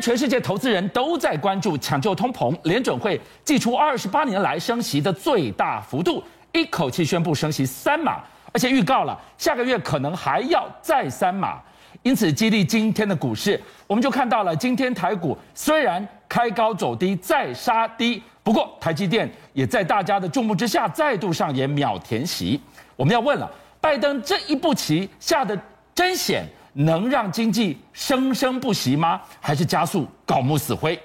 全世界投资人都在关注抢救通膨，联准会祭出二十八年来升息的最大幅度，一口气宣布升息三码，而且预告了下个月可能还要再三码，因此激励今天的股市，我们就看到了今天台股虽然开高走低再杀低，不过台积电也在大家的注目之下再度上演秒填席。我们要问了，拜登这一步棋下的真险。能让经济生生不息吗？还是加速槁木死灰？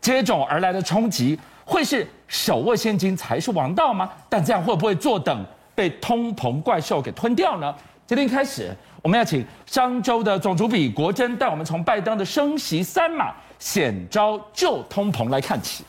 接踵而来的冲击会是手握现金才是王道吗？但这样会不会坐等被通膨怪兽给吞掉呢？今天开始，我们要请商周的总主笔国珍带我们从拜登的升息三码险招救通膨来看起。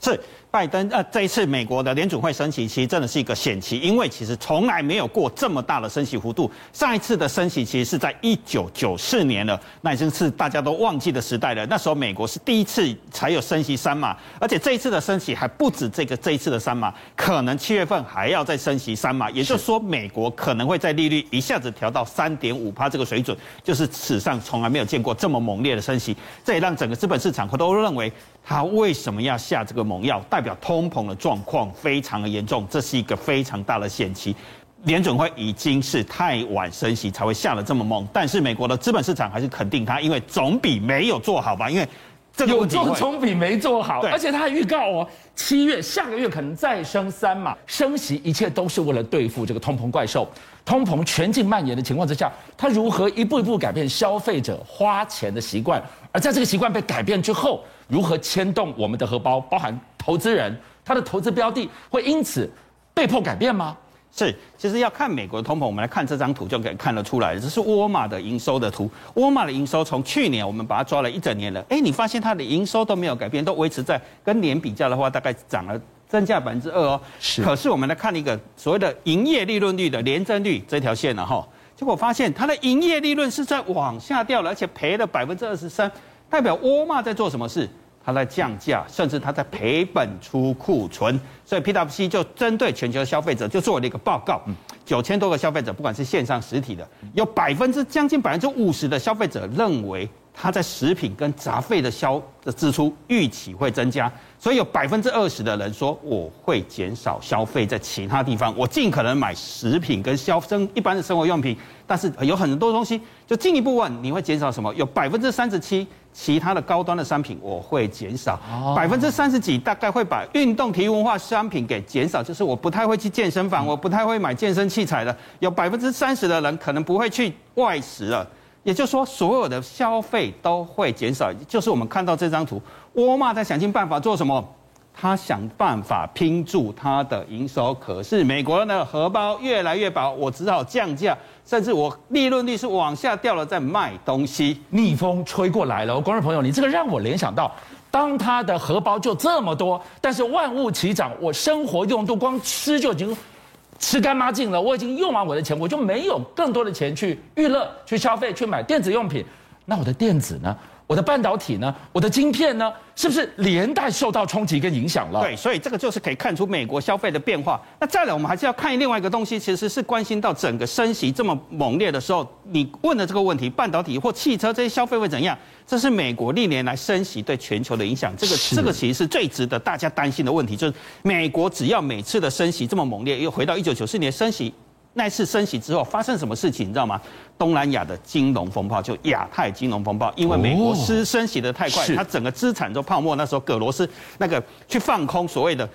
是。拜登呃，这一次美国的联准会升息其实真的是一个险棋，因为其实从来没有过这么大的升息幅度。上一次的升息其实是在一九九四年了，那已经是大家都忘记的时代了。那时候美国是第一次才有升息三码，而且这一次的升息还不止这个这一次的三码，可能七月份还要再升息三码，也就是说美国可能会在利率一下子调到三点五帕这个水准，就是史上从来没有见过这么猛烈的升息，这也让整个资本市场都认为。他为什么要下这个猛药？代表通膨的状况非常的严重，这是一个非常大的险期。联准会已经是太晚升息才会下的这么猛，但是美国的资本市场还是肯定它，因为总比没有做好吧？因为这个有做总比没做好，而且他还预告哦，七月下个月可能再升三嘛，升息一切都是为了对付这个通膨怪兽。通膨全境蔓延的情况之下，他如何一步一步改变消费者花钱的习惯？而在这个习惯被改变之后，如何牵动我们的荷包？包含投资人，他的投资标的会因此被迫改变吗？是，其实要看美国的通膨，我们来看这张图就可以看得出来，这是沃尔玛的营收的图。沃尔玛的营收从去年我们把它抓了一整年了，哎，你发现它的营收都没有改变，都维持在跟年比较的话，大概涨了增加百分之二哦。是。可是我们来看一个所谓的营业利润率的年增率这条线了哈，结果发现它的营业利润是在往下掉了，而且赔了百分之二十三。代表沃尔玛在做什么事？他在降价，甚至他在赔本出库存。所以 PwC 就针对全球消费者就做了一个报告，九千多个消费者，不管是线上实体的，有百分之将近百分之五十的消费者认为他在食品跟杂费的消的支出预期会增加。所以有百分之二十的人说，我会减少消费在其他地方，我尽可能买食品跟消生一般的生活用品，但是有很多东西就进一步问你会减少什么？有百分之三十七其他的高端的商品我会减少，百分之三十几大概会把运动体育文化商品给减少，就是我不太会去健身房，我不太会买健身器材的。有百分之三十的人可能不会去外食了。也就是说，所有的消费都会减少。就是我们看到这张图，沃尔玛在想尽办法做什么？他想办法拼住他的营收。可是美国人的荷包越来越薄，我只好降价，甚至我利润率是往下掉了，在卖东西。逆风吹过来了，观众朋友，你这个让我联想到，当他的荷包就这么多，但是万物齐涨，我生活用度光吃就已经。吃干抹净了，我已经用完我的钱，我就没有更多的钱去娱乐、去消费、去买电子用品。那我的电子呢？我的半导体呢？我的晶片呢？是不是连带受到冲击跟影响了？对，所以这个就是可以看出美国消费的变化。那再来，我们还是要看另外一个东西，其实是关心到整个升息这么猛烈的时候，你问的这个问题，半导体或汽车这些消费会怎样？这是美国历年来升息对全球的影响。这个这个其实是最值得大家担心的问题，就是美国只要每次的升息这么猛烈，又回到一九九四年升息。那次升息之后发生什么事情，你知道吗？东南亚的金融风暴，就亚太金融风暴，因为美国是升息的太快，它整个资产都泡沫。那时候葛罗斯那个去放空所谓的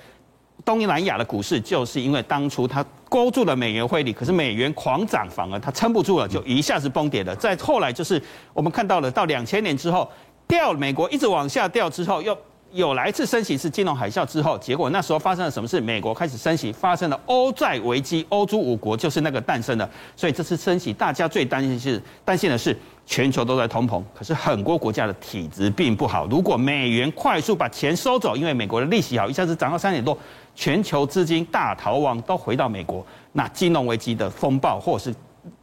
东南亚的股市，就是因为当初他勾住了美元汇率，可是美元狂涨，反而他撑不住了，就一下子崩跌了。再后来就是我们看到了，到两千年之后掉，美国一直往下掉之后又。有来自升息是金融海啸之后，结果那时候发生了什么事？美国开始升息，发生了欧债危机，欧洲五国就是那个诞生的。所以这次升息，大家最担心是担心的是全球都在通膨，可是很多国家的体质并不好。如果美元快速把钱收走，因为美国的利息好，一下子涨到三点多，全球资金大逃亡都回到美国，那金融危机的风暴或是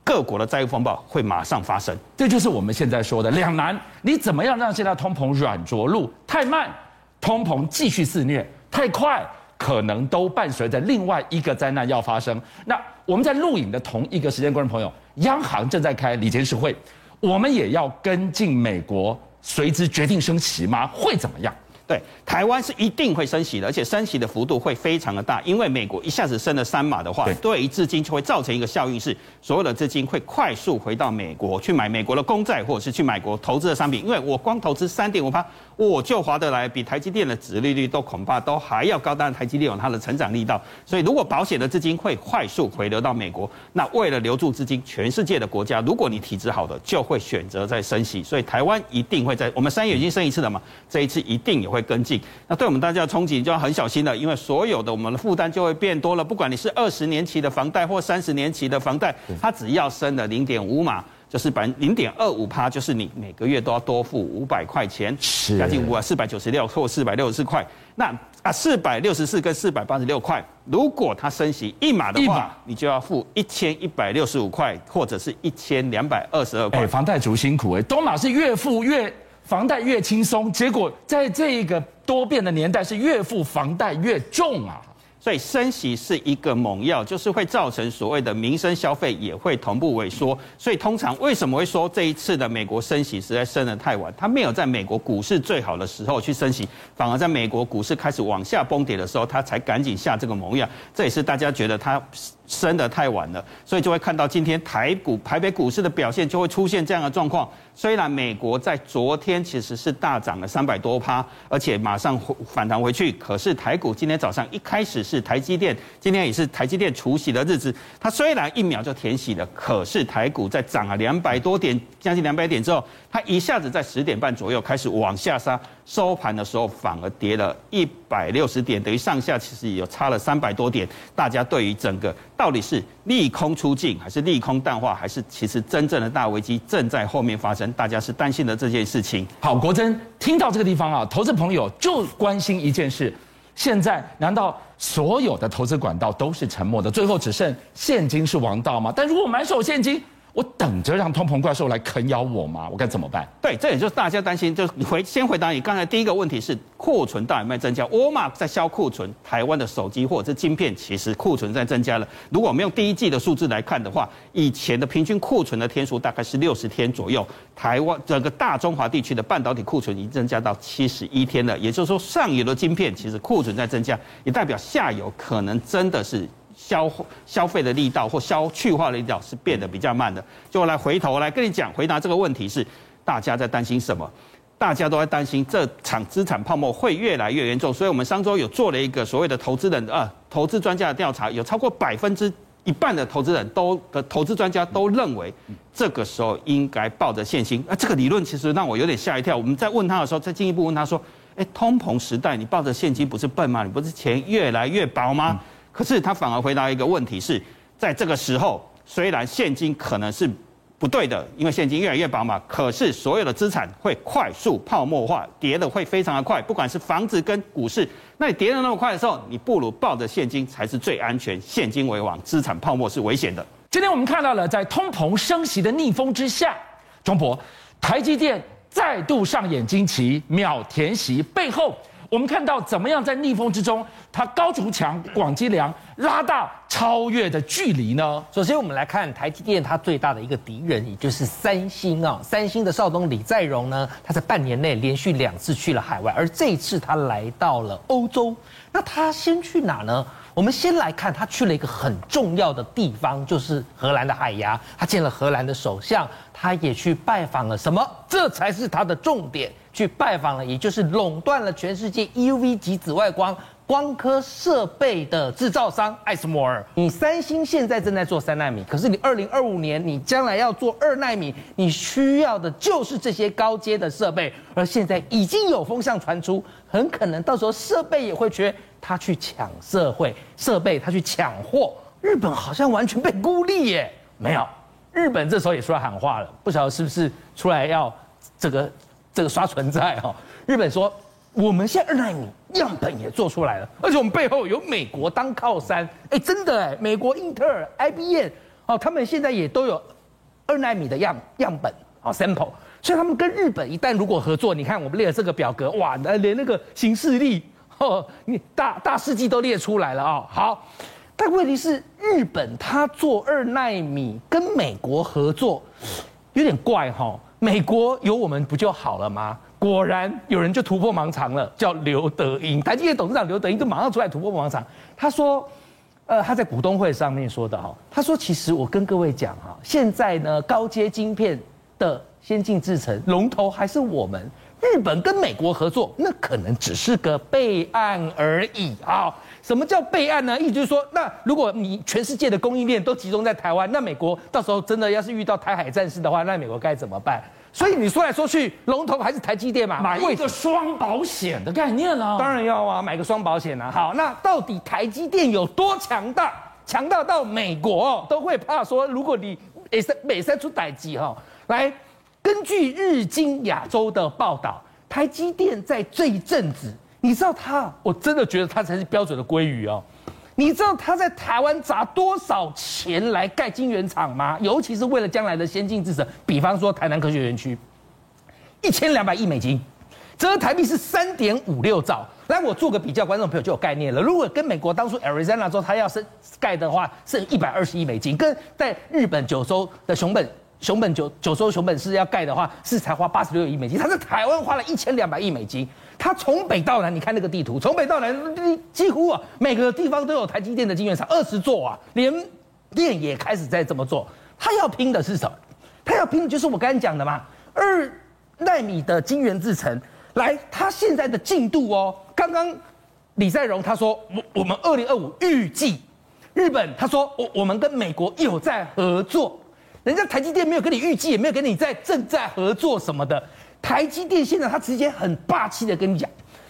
各国的债务风暴会马上发生。这就是我们现在说的两难：你怎么样让现在通膨软着陆？太慢。通膨继续肆虐，太快可能都伴随着另外一个灾难要发生。那我们在录影的同一个时间，观众朋友，央行正在开理监事会，我们也要跟进美国随之决定升息吗？会怎么样？对，台湾是一定会升息的，而且升息的幅度会非常的大，因为美国一下子升了三码的话，对。于资金就会造成一个效应，是所有的资金会快速回到美国去买美国的公债，或者是去买国投资的商品，因为我光投资三点五趴，我就划得来，比台积电的殖利率都恐怕都还要高，当然台积电有它的成长力道，所以如果保险的资金会快速回流到美国，那为了留住资金，全世界的国家，如果你体质好的，就会选择在升息，所以台湾一定会在我们三月已经升一次了嘛，这一次一定也会。跟进，那对我们大家的冲击就要很小心了，因为所有的我们的负担就会变多了。不管你是二十年期的房贷或三十年期的房贷，它只要升了零点五码，就是百零点二五趴，就是你每个月都要多付五百块钱，将近五啊四百九十六或四百六十四块。那啊四百六十四跟四百八十六块，如果它升息一码的话，你就要付一千一百六十五块，或者是一千两百二十二块。房贷族辛苦哎，东马是越付越。房贷越轻松，结果在这一个多变的年代，是越付房贷越重啊！所以升息是一个猛药，就是会造成所谓的民生消费也会同步萎缩。所以通常为什么会说这一次的美国升息实在升得太晚？它没有在美国股市最好的时候去升息，反而在美国股市开始往下崩跌的时候，它才赶紧下这个猛药。这也是大家觉得它。升得太晚了，所以就会看到今天台股、台北股市的表现就会出现这样的状况。虽然美国在昨天其实是大涨了三百多趴，而且马上反弹回去，可是台股今天早上一开始是台积电，今天也是台积电除息的日子，它虽然一秒就填息了，可是台股在涨了两百多点，将近两百点之后，它一下子在十点半左右开始往下杀。收盘的时候反而跌了一百六十点，等于上下其实也有差了三百多点。大家对于整个到底是利空出尽，还是利空淡化，还是其实真正的大危机正在后面发生？大家是担心的这件事情。好，国珍听到这个地方啊，投资朋友就关心一件事：现在难道所有的投资管道都是沉默的，最后只剩现金是王道吗？但如果满手现金，我等着让通膨怪兽来啃咬我吗？我该怎么办？对，这也就是大家担心。就是回先回答你刚才第一个问题是库存到底有没有增加？沃尔玛在销库存，台湾的手机或者是晶片其实库存在增加了。如果我们用第一季的数字来看的话，以前的平均库存的天数大概是六十天左右，台湾整个大中华地区的半导体库存已经增加到七十一天了。也就是说，上游的晶片其实库存在增加，也代表下游可能真的是。消消费的力道或消去化的力道是变得比较慢的。就来回头来跟你讲，回答这个问题是，大家在担心什么？大家都在担心这场资产泡沫会越来越严重。所以我们上周有做了一个所谓的投资人啊，投资专家的调查，有超过百分之一半的投资人都的投资专家都认为，这个时候应该抱着现金。啊，这个理论其实让我有点吓一跳。我们在问他的时候，再进一步问他说，哎，通膨时代你抱着现金不是笨吗？你不是钱越来越薄吗？可是他反而回答一个问题是，在这个时候，虽然现金可能是不对的，因为现金越来越薄嘛，可是所有的资产会快速泡沫化，跌得会非常的快。不管是房子跟股市，那你跌得那么快的时候，你不如抱着现金才是最安全，现金为王，资产泡沫是危险的。今天我们看到了，在通膨升息的逆风之下，中博，台积电再度上演惊奇，秒填息背后。我们看到怎么样在逆风之中，它高筑墙、广积粮，拉大超越的距离呢？首先，我们来看台积电它最大的一个敌人，也就是三星啊。三星的少东李在镕呢，他在半年内连续两次去了海外，而这一次他来到了欧洲。那他先去哪呢？我们先来看，他去了一个很重要的地方，就是荷兰的海牙。他见了荷兰的首相，他也去拜访了什么？这才是他的重点。去拜访了，也就是垄断了全世界 EUV 级紫外光光刻设备的制造商艾斯摩尔。你三星现在正在做三奈米，可是你二零二五年你将来要做二奈米，你需要的就是这些高阶的设备。而现在已经有风向传出，很可能到时候设备也会缺，他去抢社会设备，他去抢货。日本好像完全被孤立耶，没有，日本这时候也出来喊话了，不晓得是不是出来要这个。这个刷存在哈，日本说我们现在二奈米样本也做出来了，而且我们背后有美国当靠山，哎，真的哎，美国英特尔、IBM 哦，他们现在也都有二奈米的样样本哦 sample，所以他们跟日本一旦如果合作，你看我们列了这个表格，哇，连那个行事历哦，你大大事记都列出来了啊、好，但问题是日本他做二奈米跟美国合作有点怪哈。美国有我们不就好了吗？果然有人就突破盲肠了，叫刘德英，台积电董事长刘德英就马上出来突破盲肠。他说，呃，他在股东会上面说的哈，他说其实我跟各位讲哈，现在呢高阶晶片的先进制程龙头还是我们。日本跟美国合作，那可能只是个备案而已啊！什么叫备案呢？意思就是说，那如果你全世界的供应链都集中在台湾，那美国到时候真的要是遇到台海战事的话，那美国该怎么办？所以你说来说去，龙头还是台积电嘛？买一个双保险的概念啊！当然要啊，买个双保险啊！好，那到底台积电有多强大？强大到美国都会怕说，如果你每三每三出代志哈，来。根据日经亚洲的报道，台积电在这一阵子，你知道他，我真的觉得他才是标准的鲑鱼哦。你知道他在台湾砸多少钱来盖晶圆厂吗？尤其是为了将来的先进制程，比方说台南科学园区，一千两百亿美金，折合台币是三点五六兆。来，我做个比较，观众朋友就有概念了。如果跟美国当初 Arizona 说他要是盖的话，是一百二十亿美金，跟在日本九州的熊本。熊本九九州熊本市要盖的话，是才花八十六亿美金。他在台湾花了一千两百亿美金。他从北到南，你看那个地图，从北到南几乎啊每个地方都有台积电的晶圆厂，二十座啊，连电也开始在这么做。他要拼的是什么？他要拼的就是我刚才讲的嘛，二纳米的晶圆制程。来，他现在的进度哦，刚刚李在镕他说，我我们二零二五预计，日本他说我我们跟美国有在合作。人家台积电没有跟你预计，也没有跟你在正在合作什么的。台积电现在他直接很霸气的跟你讲，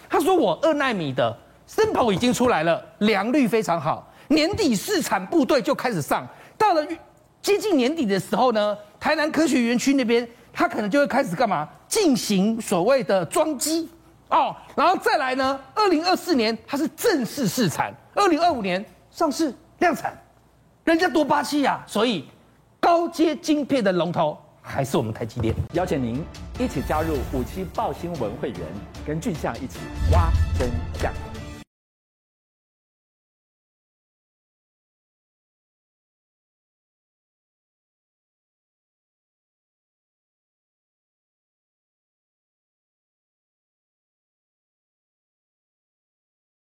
他说我二纳米的 sample 已经出来了，良率非常好，年底试产部队就开始上。到了接近年底的时候呢，台南科学园区那边他可能就会开始干嘛？进行所谓的装机哦，然后再来呢，二零二四年它是正式试产，二零二五年上市量产，人家多霸气呀，所以。高阶晶片的龙头还是我们台积电，邀请您一起加入五七报新闻会员，跟俊相一起挖真相。